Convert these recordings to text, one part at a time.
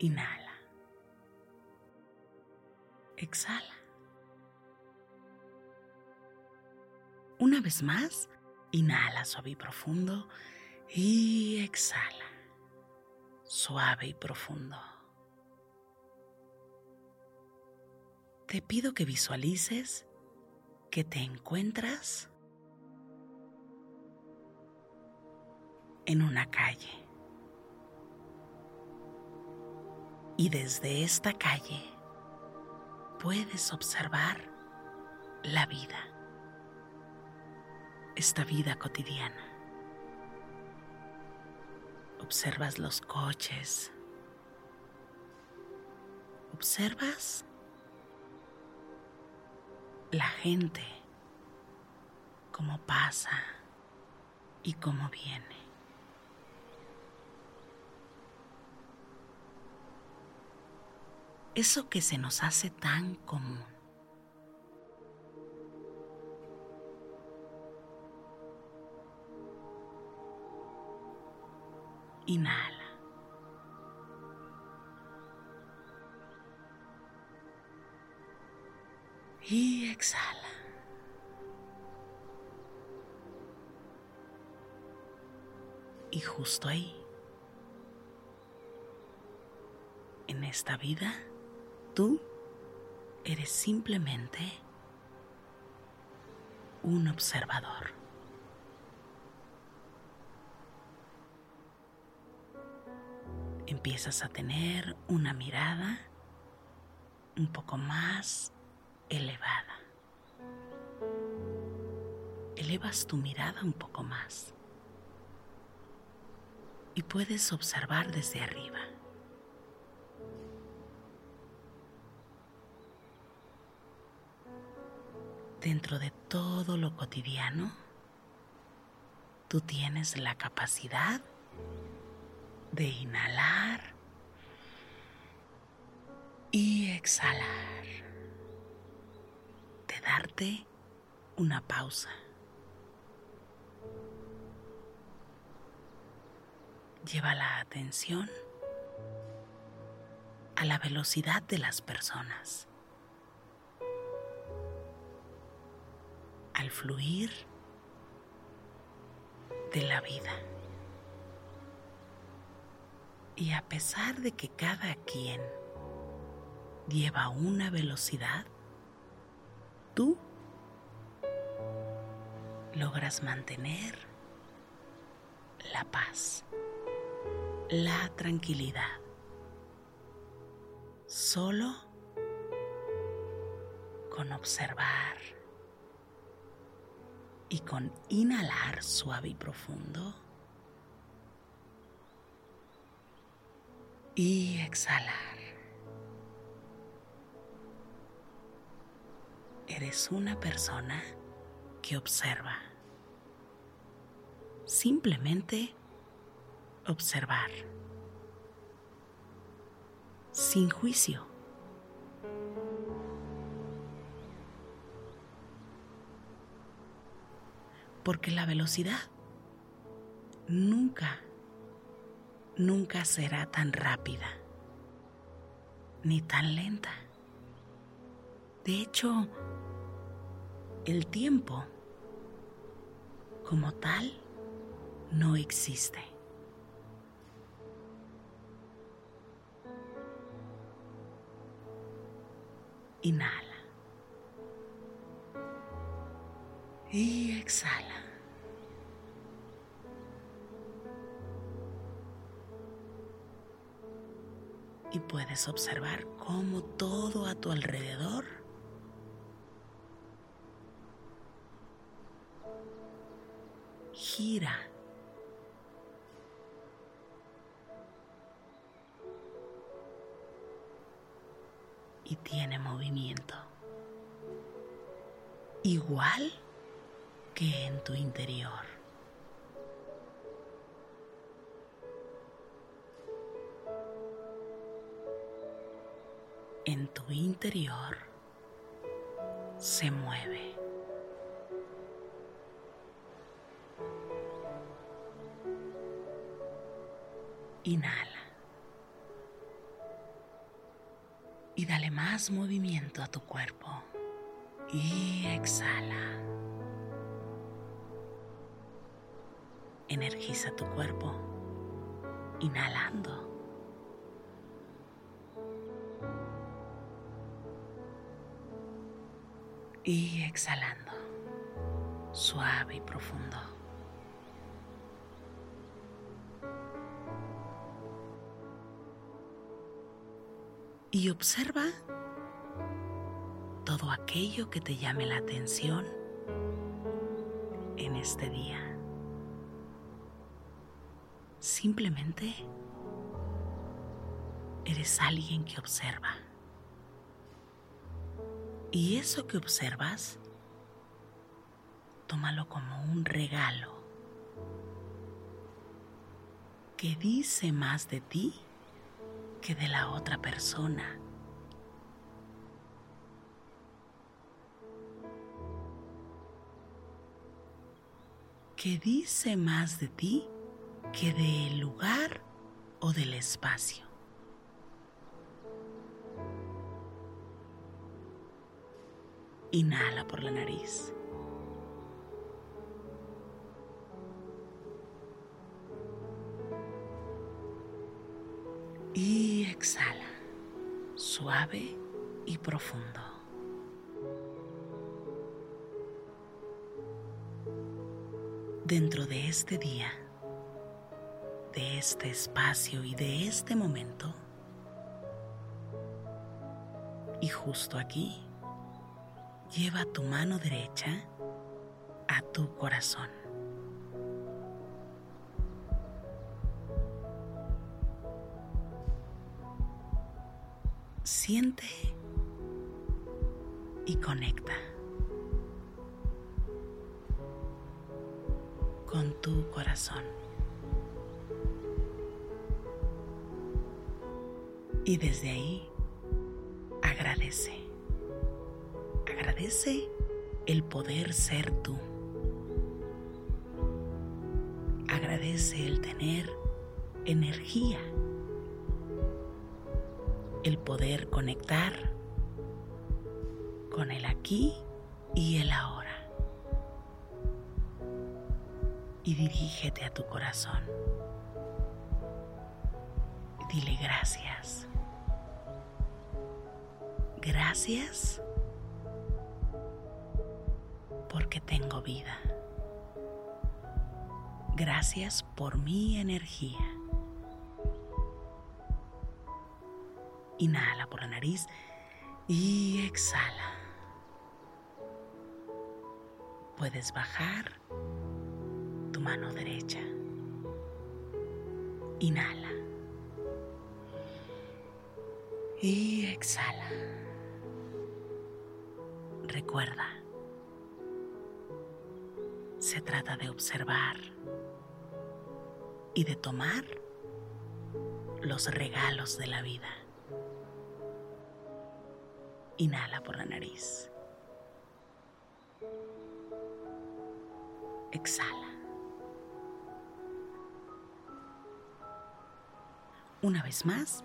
Inhala. Exhala. Una vez más, inhala suave y profundo y exhala, suave y profundo. Te pido que visualices que te encuentras en una calle. Y desde esta calle puedes observar la vida, esta vida cotidiana. Observas los coches, observas la gente, cómo pasa y cómo viene. Eso que se nos hace tan común. Inhala. Y exhala. Y justo ahí, en esta vida, tú eres simplemente un observador. Empiezas a tener una mirada un poco más elevada. Elevas tu mirada un poco más y puedes observar desde arriba. Dentro de todo lo cotidiano, tú tienes la capacidad de inhalar y exhalar, de darte una pausa. Lleva la atención a la velocidad de las personas, al fluir de la vida. Y a pesar de que cada quien lleva una velocidad, tú logras mantener la paz, la tranquilidad solo con observar y con inhalar suave y profundo y exhalar. Eres una persona que observa. Simplemente observar. sin juicio. Porque la velocidad nunca, nunca será tan rápida ni tan lenta. De hecho, el tiempo como tal no existe. Y exhala. Y puedes observar cómo todo a tu alrededor gira y tiene movimiento. Igual en tu interior. En tu interior se mueve. Inhala. y dale más movimiento a tu cuerpo. Y exhala. Energiza tu cuerpo, inhalando. Y exhalando, suave y profundo. y observa todo aquello que te llame la atención en este día. Simplemente eres alguien que observa. Y eso que observas, tómalo como un regalo que dice más de ti que de la otra persona. que dice más de ti que del lugar o del espacio. Inhala por la nariz. Y exhala, suave y profundo. Dentro de este día, de este espacio y de este momento, y justo aquí, lleva tu mano derecha a tu corazón. Siente y conecta con tu corazón. Y desde ahí agradece. Agradece el poder ser tú. Agradece el tener energía. El poder conectar con el aquí y el ahora. Y dirígete a tu corazón. Dile gracias. Gracias porque tengo vida. Gracias por mi energía. Inhala por la nariz y exhala. Puedes bajar tu mano derecha. Inhala. Y exhala. Recuerda, se trata de observar y de tomar los regalos de la vida. Inhala por la nariz. Exhala. Una vez más,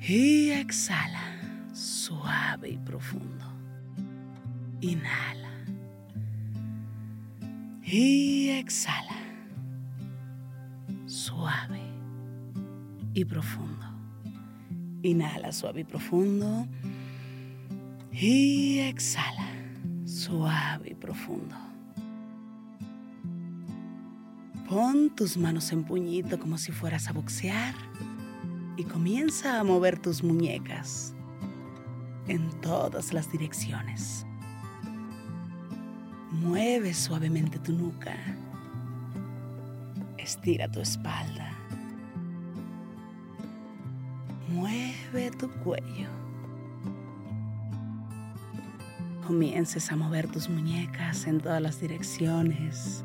Y exhala suave y profundo. Inhala. Y exhala. Suave y profundo. Inhala suave y profundo. Y exhala. Suave y profundo. Pon tus manos en puñito como si fueras a boxear y comienza a mover tus muñecas en todas las direcciones. Mueve suavemente tu nuca. Estira tu espalda. Mueve tu cuello. Comiences a mover tus muñecas en todas las direcciones.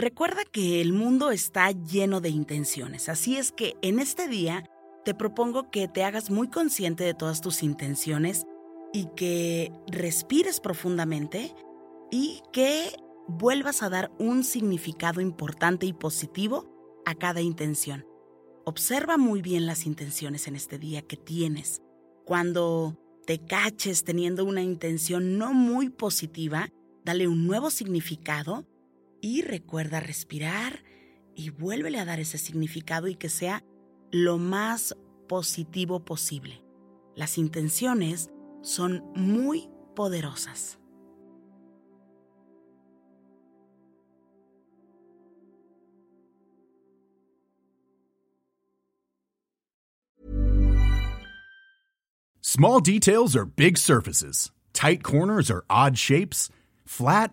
Recuerda que el mundo está lleno de intenciones, así es que en este día te propongo que te hagas muy consciente de todas tus intenciones y que respires profundamente y que vuelvas a dar un significado importante y positivo a cada intención. Observa muy bien las intenciones en este día que tienes. Cuando te caches teniendo una intención no muy positiva, dale un nuevo significado y recuerda respirar y vuélvele a dar ese significado y que sea lo más positivo posible. Las intenciones son muy poderosas. Small details are big surfaces. Tight corners are odd shapes. Flat,